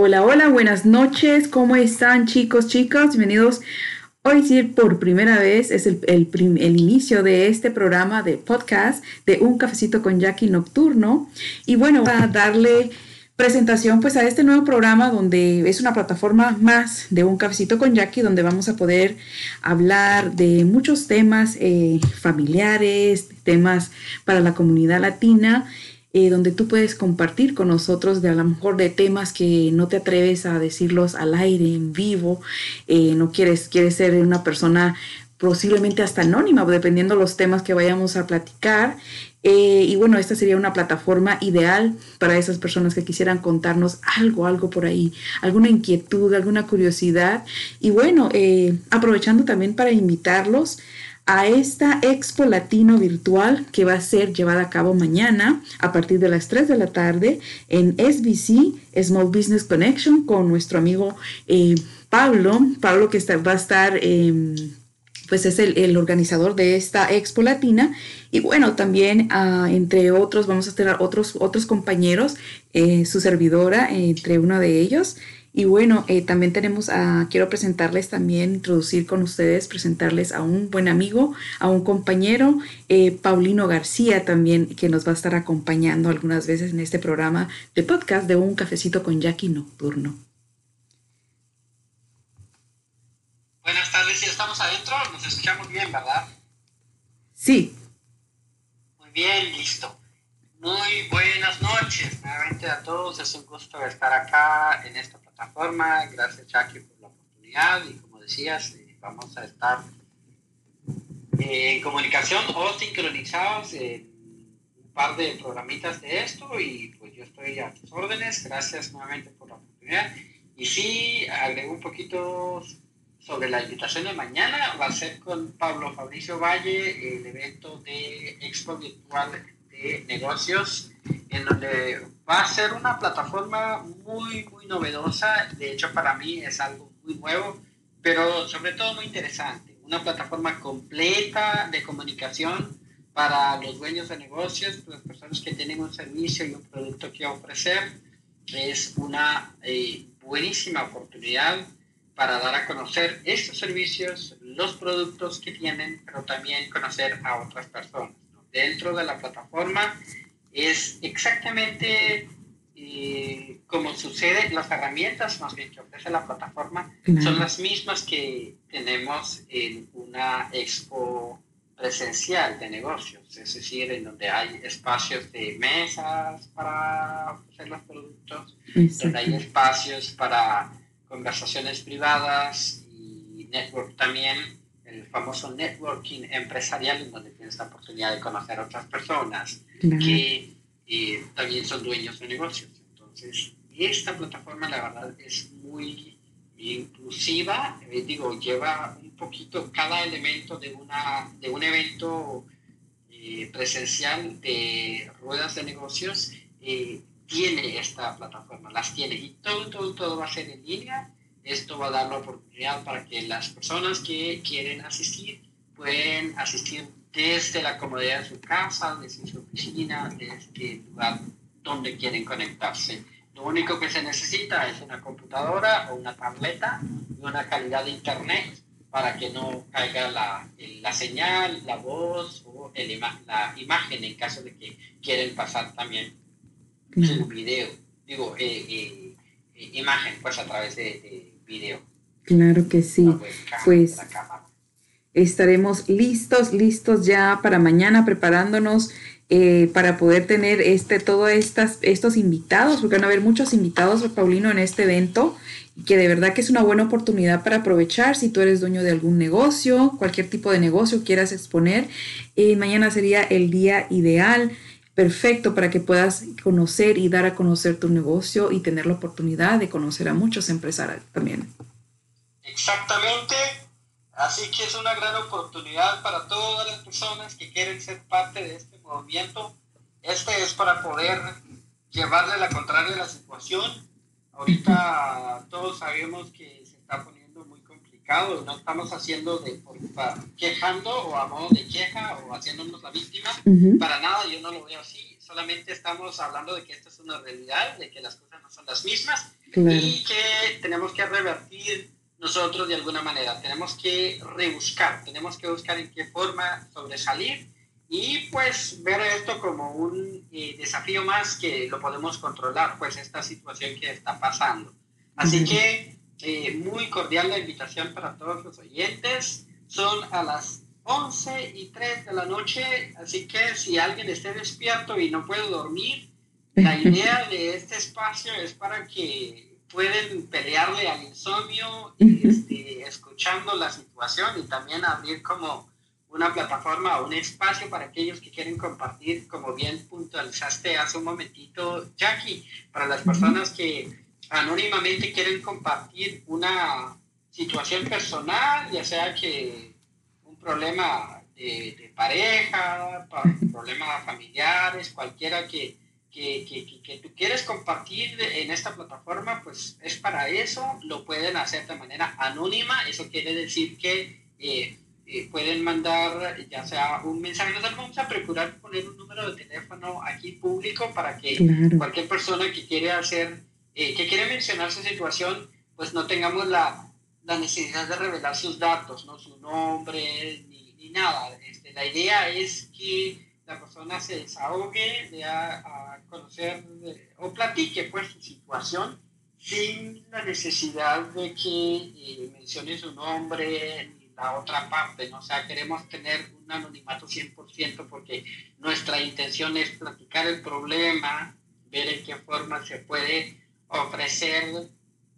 Hola, hola, buenas noches. ¿Cómo están chicos, chicas? Bienvenidos. Hoy sí, por primera vez, es el, el, inicio de este programa de podcast de Un Cafecito con Jackie Nocturno. Y bueno, a darle presentación pues a este nuevo programa donde es una plataforma más de Un Cafecito con Jackie donde vamos a poder hablar de muchos temas eh, familiares, temas para la comunidad latina eh, donde tú puedes compartir con nosotros de a lo mejor de temas que no te atreves a decirlos al aire, en vivo, eh, no quieres, quieres ser una persona posiblemente hasta anónima, dependiendo los temas que vayamos a platicar. Eh, y bueno, esta sería una plataforma ideal para esas personas que quisieran contarnos algo, algo por ahí, alguna inquietud, alguna curiosidad. Y bueno, aprovechando también para invitarlos a esta Expo Latino virtual que va a ser llevada a cabo mañana a partir de las 3 de la tarde en SBC, Small Business Connection, con nuestro amigo eh, Pablo. Pablo que va a estar... Em, pues es el, organizador de esta Expo Latina. Y bueno, también ah, entre otros vamos a tener otros, otros compañeros, eh, su servidora, entre uno de ellos. Y bueno, eh, también tenemos a, quiero presentarles también, introducir con ustedes, presentarles a un buen amigo, a un compañero, eh, Paulino García también, que nos va a estar acompañando algunas veces en este programa de podcast de Un Cafecito con Jackie Nocturno. Buenas tardes, ya estamos adentro, nos escuchamos bien, ¿verdad? Sí. Muy bien, listo. Muy buenas noches nuevamente a todos, es un gusto estar acá en esta plataforma. Gracias, Jackie, por la oportunidad. Y como decías, eh, vamos a estar eh, en comunicación o sincronizados en un par de programitas de esto. Y pues yo estoy a tus órdenes. Gracias nuevamente por la oportunidad. Y sí, agrego un poquito sobre la invitación de mañana. Va a ser con Pablo Fabricio Valle, el evento de Expo Virtual de Negocios en donde va a ser una plataforma muy, muy novedosa. De hecho, para mí es algo muy nuevo, pero sobre todo muy interesante. Una plataforma completa de comunicación para los dueños de negocios, las personas que tienen un servicio y un producto que ofrecer. Es una eh, buenísima oportunidad para dar a conocer estos servicios, los productos que tienen, pero también conocer a otras personas. Dentro de la plataforma es exactamente eh, como sucede, las herramientas más bien que ofrece la plataforma son las mismas que tenemos en una expo presencial de negocios, es decir, en donde hay espacios de mesas para ofrecer los productos, donde hay espacios para conversaciones privadas y network también, el famoso networking empresarial, en donde tienes la oportunidad de conocer a otras personas que eh, también son dueños de negocios. Entonces, esta plataforma, la verdad, es muy inclusiva, eh, digo, lleva un poquito cada elemento de, una, de un evento eh, presencial de ruedas de negocios, tiene esta plataforma, las tiene, y todo, todo, todo va a ser en línea esto va a dar la oportunidad para que las personas que quieren asistir pueden asistir desde la comodidad de su casa, desde su oficina, desde el lugar donde quieren conectarse. Lo único que se necesita es una computadora o una tableta y una calidad de internet para que no caiga la, la señal, la voz o el la imagen en caso de que quieren pasar también su video, digo, eh, eh, imagen pues a través de video. Claro que sí. Pues estaremos listos, listos ya para mañana preparándonos eh, para poder tener este, todos estos invitados, porque van a haber muchos invitados, Paulino, en este evento, que de verdad que es una buena oportunidad para aprovechar si tú eres dueño de algún negocio, cualquier tipo de negocio quieras exponer. Eh, mañana sería el día ideal perfecto para que puedas conocer y dar a conocer tu negocio y tener la oportunidad de conocer a muchos empresarios también. Exactamente. Así que es una gran oportunidad para todas las personas que quieren ser parte de este movimiento. Este es para poder llevarle la contraria a la situación. Ahorita todos sabemos que se está poniendo no estamos haciendo de quejando o a modo de queja o haciéndonos la víctima. Para nada, yo no lo veo así. Solamente estamos hablando de que esto es una realidad, de que las cosas no son las mismas y que tenemos que revertir nosotros de alguna manera. Tenemos que rebuscar, tenemos que buscar en qué forma sobresalir y pues ver esto como un eh, desafío más que lo podemos controlar, pues esta situación que está pasando. Así que eh, muy cordial la invitación para todos los oyentes. Son a las 11 y 3 de la noche, así que si alguien esté despierto y no puede dormir, la idea de este espacio es para que pueden pelearle al insomnio, este, escuchando la situación y también abrir como una plataforma o un espacio para aquellos que quieren compartir, como bien puntualizaste hace un momentito, Jackie, para las personas que anónimamente quieren compartir una situación personal, ya sea que un problema de, pareja, problemas familiares, cualquiera que, que, que, que, tú quieres compartir en esta plataforma, pues es para eso, lo pueden hacer de manera anónima, eso quiere decir que eh, eh, pueden mandar ya sea un mensaje, nosotros vamos a procurar poner un número de teléfono aquí público para que cualquier persona que quiere hacer eh, que quiere mencionar su situación, pues no tengamos la, la, necesidad de revelar sus datos, ¿no? su nombre, ni, nada. Este, la idea es que la persona se desahogue, de a, conocer o platique pues su situación sin la necesidad de que eh, mencione su nombre ni la otra parte, ¿no? O sea, queremos tener un anonimato 100% porque nuestra intención es platicar el problema, ver en qué forma se puede ofrecer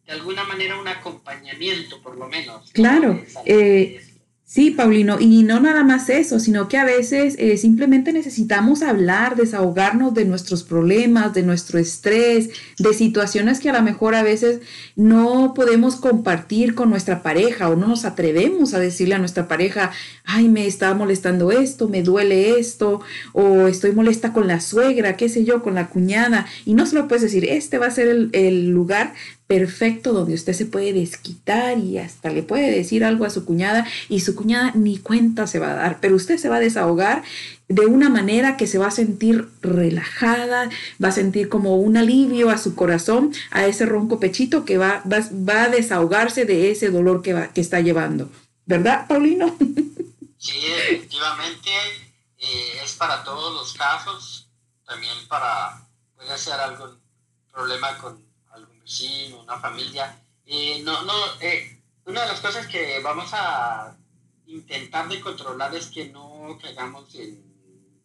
de alguna manera un acompañamiento, por lo menos. Claro. Eh, sí, Paulino, y no nada más eso, sino que a veces eh, simplemente necesitamos hablar, desahogarnos de nuestros problemas, de nuestro estrés, de situaciones que a lo mejor a veces no podemos compartir con nuestra pareja o no nos atrevemos a decirle a nuestra pareja, ay, me está molestando esto, me duele esto, o estoy molesta con la suegra, qué sé yo, con la cuñada, y no se lo puedes decir, este va a ser el, el lugar perfecto donde usted se puede desquitar y hasta le puede decir algo a su cuñada y su cuñada ni cuenta se va a dar, pero usted se va a desahogar de una manera que se va a sentir relajada, va a sentir como un alivio a su corazón, a ese ronco pechito que va, va, a desahogarse de ese dolor que, va, que está llevando. ¿Verdad, Paulino? Sí, efectivamente, eh, es para todos los casos, también para, puede ser algún problema con vecino, una familia. Eh, no, no, eh, una de las cosas que vamos a intentar de controlar es que no caigamos en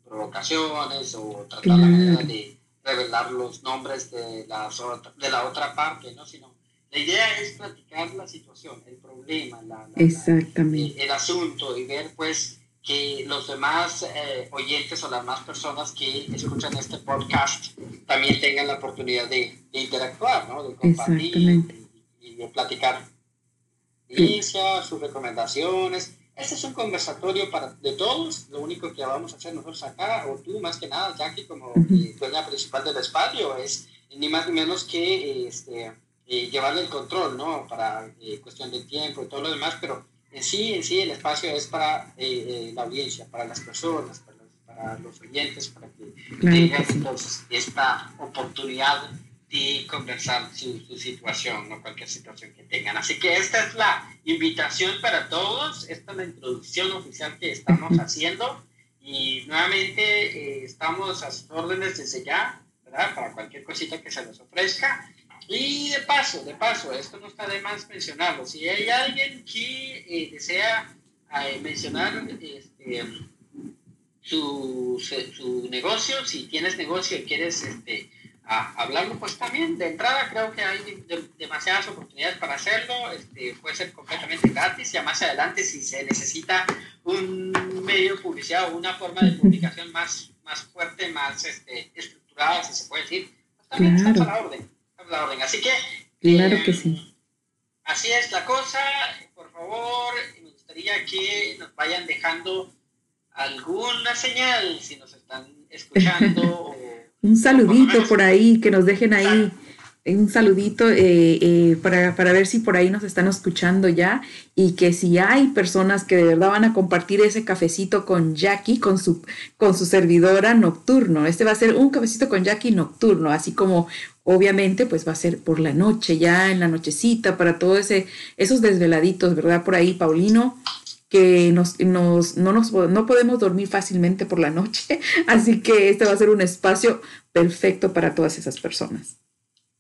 provocaciones o tratar la manera de revelar los nombres de, las de la otra parte, ¿no? Sino la idea es platicar la situación, el problema, la, Exactamente. el, asunto y ver pues que los demás eh, oyentes o las demás personas que escuchan este podcast también tengan la oportunidad de, interactuar, ¿no? de compartir y, de platicar experiencias, sus recomendaciones. Este es un conversatorio para, de todos. Lo único que vamos a hacer nosotros acá, o tú más que nada, Jackie, como uh dueña principal del espacio, es ni más ni menos que este, eh, llevarle el control, ¿no? Para eh, cuestión de tiempo y todo lo demás, pero en sí, en sí el espacio es para eh, la audiencia, para las personas, para los, oyentes, para que tengan entonces esta oportunidad de conversar su, su, situación, ¿no? Cualquier situación que tengan. Así que esta es la invitación para todos, esta es la introducción oficial que estamos haciendo y nuevamente estamos a sus órdenes desde ya, ¿verdad? Para cualquier cosita que se les ofrezca. Y de paso, de paso, esto no está de más mencionarlo. Si hay alguien que eh, desea eh, mencionar este, su, su, negocio, si tienes negocio y quieres este, hablarlo, pues también de entrada creo que hay demasiadas oportunidades para hacerlo. Este, puede ser completamente gratis. Ya más adelante, si se necesita un medio de publicidad o una forma de publicación más, más fuerte, más este, estructurada, si se puede decir, pues también está a la orden la orden. Así que. Claro que sí. Eh, así es la cosa. Por favor, me gustaría que nos vayan dejando alguna señal si nos están escuchando. Un saludito por ahí, que nos dejen ahí un saludito eh, eh, para, para, ver si por ahí nos están escuchando ya y que si hay personas que de verdad van a compartir ese cafecito con Jackie, con su, con su servidora nocturno. Este va a ser un cafecito con Jackie nocturno, así como obviamente pues va a ser por la noche, ya en la nochecita, para todos esos desveladitos, ¿verdad? Por ahí, Paulino, que nos, nos, no, nos, no podemos dormir fácilmente por la noche, así que este va a ser un espacio perfecto para todas esas personas.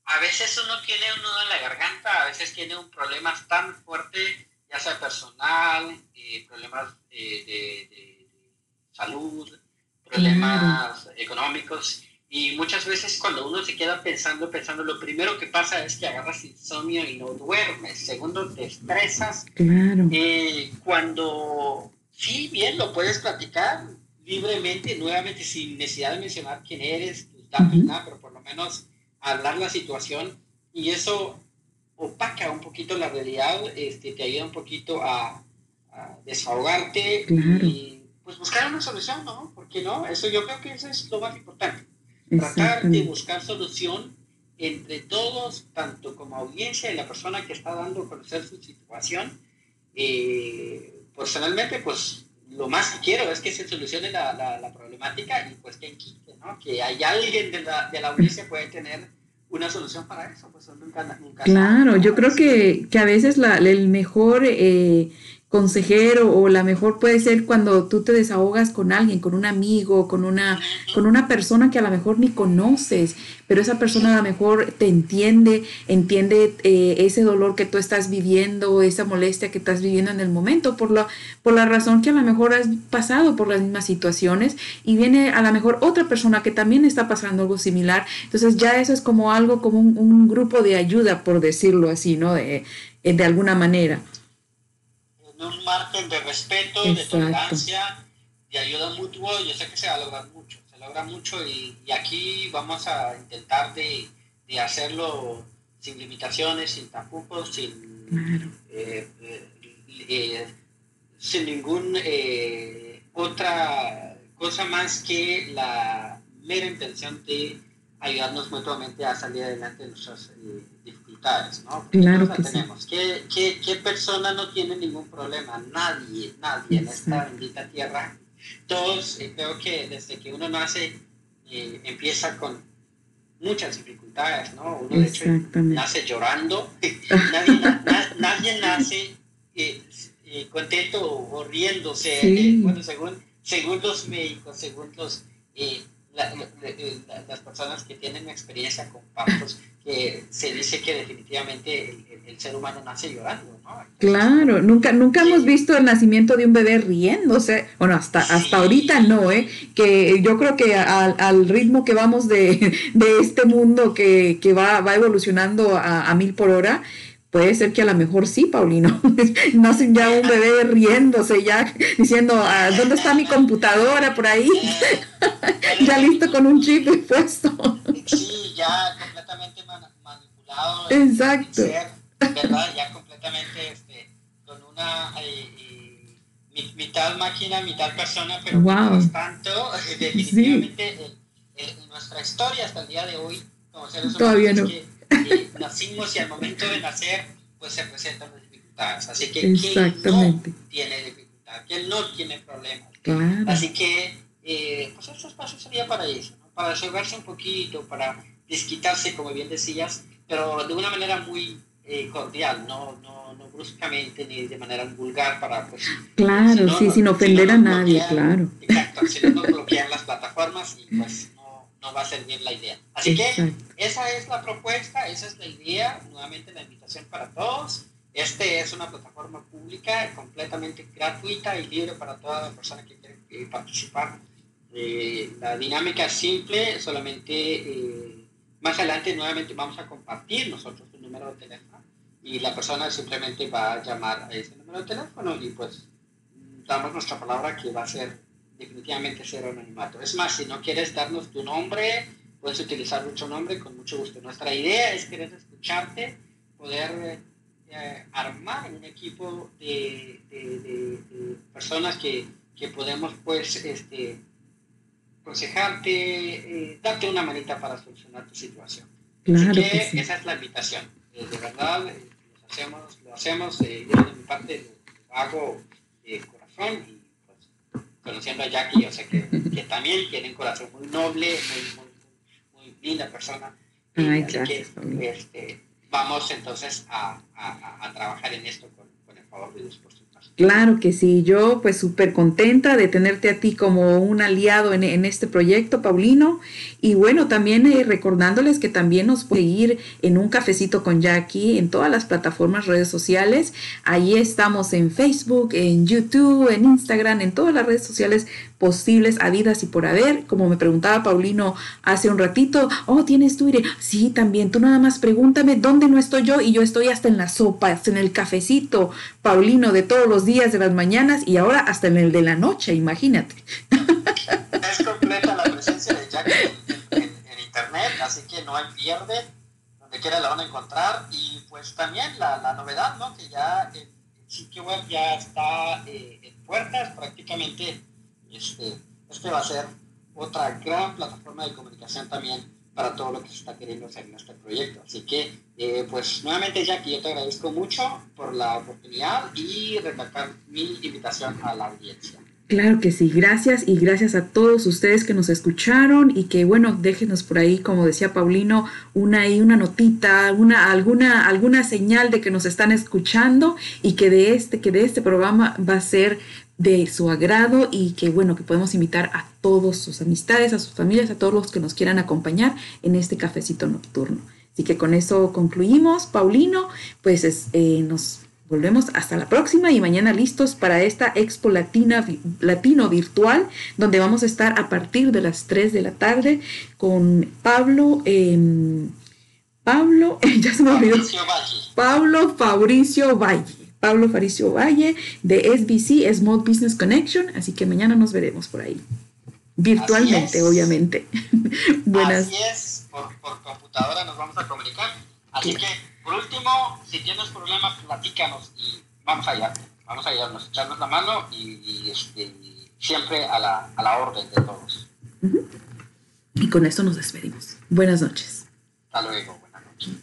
A veces uno tiene un nudo en la garganta, a veces tiene un problema tan fuerte, ya sea personal, eh, problemas de, salud, problemas económicos, y muchas veces cuando uno se queda pensando, pensando, lo primero que pasa es que agarras insomnio y no duermes. Segundo, te estresas. Claro. Eh, cuando, sí, bien, lo puedes platicar libremente, nuevamente, sin necesidad de mencionar quién eres, tus datos, nada, pero por lo menos hablar la situación. Y eso opaca un poquito la realidad, este, te ayuda un poquito a, desahogarte y pues buscar una solución, ¿no? ¿Por qué no? Eso yo creo que eso es lo más importante tratar de buscar solución entre todos, tanto como audiencia y la persona que está dando a conocer su situación. Eh, personalmente, pues lo más que quiero es que se solucione la, la, problemática y pues que quite, ¿no? Que hay alguien de la, de la audiencia puede tener una solución para eso, pues nunca, nunca Claro, yo creo que, que, a veces la, el mejor... Eh, consejero o la mejor puede ser cuando tú te desahogas con alguien, con un amigo, con una, con una persona que a lo mejor ni conoces, pero esa persona a lo mejor te entiende, entiende eh, ese dolor que tú estás viviendo, esa molestia que estás viviendo en el momento, por la, por la razón que a lo mejor has pasado por las mismas situaciones y viene a lo mejor otra persona que también está pasando algo similar. Entonces ya eso es como algo, como un, grupo de ayuda, por decirlo así, ¿no? De, de alguna manera un margen de respeto, de tolerancia, de ayuda mutua, yo sé que se va a lograr mucho, se logra mucho y, aquí vamos a intentar de, de, hacerlo sin limitaciones, sin tapujos, sin, eh, eh, eh, sin ningún otra cosa más que la mera intención de ayudarnos mutuamente a salir adelante de nuestras ¿no? Claro que tenemos. ¿Qué, qué, qué, persona no tiene ningún problema? Nadie, nadie en esta bendita tierra. Todos, eh, creo que desde que uno nace, eh, empieza con muchas dificultades, ¿no? Uno de hecho nace llorando, nadie, nadie, nace eh, contento o riéndose, bueno, según, según los médicos, según los las personas que tienen experiencia con partos, que se dice que definitivamente el, ser humano nace llorando, ¿no? claro, nunca, nunca hemos visto el nacimiento de un bebé riéndose, bueno, hasta, hasta ahorita no, ¿eh? Que yo creo que al, ritmo que vamos de, este mundo que, va, va evolucionando a, a mil por hora, Puede ser que a lo mejor sí, Paulino. Nacen ya un bebé riéndose, ya diciendo, ah, ¿dónde está mi computadora por ahí? ya listo con un chip puesto. sí, ya completamente manipulado. Exacto. ¿verdad? Ya completamente este, con una eh, eh, mitad máquina, mitad persona, pero wow. tanto, definitivamente en nuestra historia hasta el día de hoy, como seres humanos, Todavía no. que nacimos y al momento de nacer, pues se presentan las dificultades. Así que ¿quién no tiene dificultad? ¿Quién no tiene problemas? Así que, eh, pues estos pasos sería para eso, ¿no? para resolverse un poquito, para desquitarse, como bien decías, pero de una manera muy eh, cordial, no, no, no bruscamente ni de manera vulgar para pues claro sí sin ofender a nadie claro exacto si no nos bloquean las plataformas y pues no va a ser bien la idea. Así que esa es la propuesta, esa es la idea, nuevamente la invitación para todos. Este es una plataforma pública completamente gratuita y libre para toda la persona que quiere eh, participar. Eh, la dinámica es simple, solamente eh, más adelante nuevamente vamos a compartir nosotros un número de teléfono y la persona simplemente va a llamar a ese número de teléfono y pues damos nuestra palabra que va a ser definitivamente ser anonimato. Es más, si no quieres darnos tu nombre, puedes utilizar mucho nombre con mucho gusto. Nuestra idea es querer escucharte, poder eh, armar un equipo de, de, personas que, que, podemos pues este, aconsejarte, eh, darte una manita para solucionar tu situación. Así que, esa es la invitación. Eh, de verdad, lo hacemos, lo hacemos yo de mi parte lo hago de corazón conociendo a Jackie, yo sé que, que también tiene un corazón muy noble, muy, muy, linda persona. Ay, gracias, este, vamos entonces a, a, a, trabajar en esto con, con el favor de Dios, por Claro que sí, yo pues súper contenta de tenerte a ti como un aliado en, este proyecto, Paulino. Y bueno, también eh, recordándoles que también nos puede ir en un cafecito con Jackie en todas las plataformas, redes sociales. Ahí estamos en Facebook, en YouTube, en Instagram, en todas las redes sociales posibles, habidas y por haber. Como me preguntaba Paulino hace un ratito, oh, ¿tienes Twitter? Sí, también. Tú nada más pregúntame dónde no estoy yo y yo estoy hasta en la sopa, hasta en el cafecito, Paulino, de todos los días de las mañanas y ahora hasta en el de la noche, imagínate. Es completa la presencia de Jack en, internet, así que no hay pierde, donde quiera la van a encontrar y pues también la, la novedad, ¿no? Que ya el, sitio web ya está eh, en puertas, prácticamente este, este va a ser otra gran plataforma de comunicación también para todo lo que se está queriendo hacer en este proyecto. Así que, eh, pues nuevamente, Jackie, yo te agradezco mucho por la oportunidad y recalcar mi invitación a la audiencia. Claro que sí, gracias y gracias a todos ustedes que nos escucharon y que bueno, déjenos por ahí, como decía Paulino, una una notita, una alguna alguna señal de que nos están escuchando y que de este que de este programa va a ser de su agrado y que bueno, que podemos invitar a todos sus amistades, a sus familias, a todos los que nos quieran acompañar en este cafecito nocturno. Así que con eso concluimos, Paulino, pues eh, nos volvemos hasta la próxima y mañana listos para esta Expo Latina, Latino virtual, donde vamos a estar a partir de las 3 de la tarde con Pablo. Em, Pablo, ya se me olvidó. Pablo Fabricio Valle. Pablo Faricio Valle de SBC, Small Business Connection, así que mañana nos veremos por ahí. Virtualmente, obviamente. Buenas. Así es, por, computadora nos vamos a comunicar. Así que, por último, si tienes problemas, platícanos y vamos allá. Vamos a ayudarnos, echarnos la mano y, este, siempre a la, a la, orden de todos. Y con esto nos despedimos. Buenas noches. Hasta luego, buenas noches.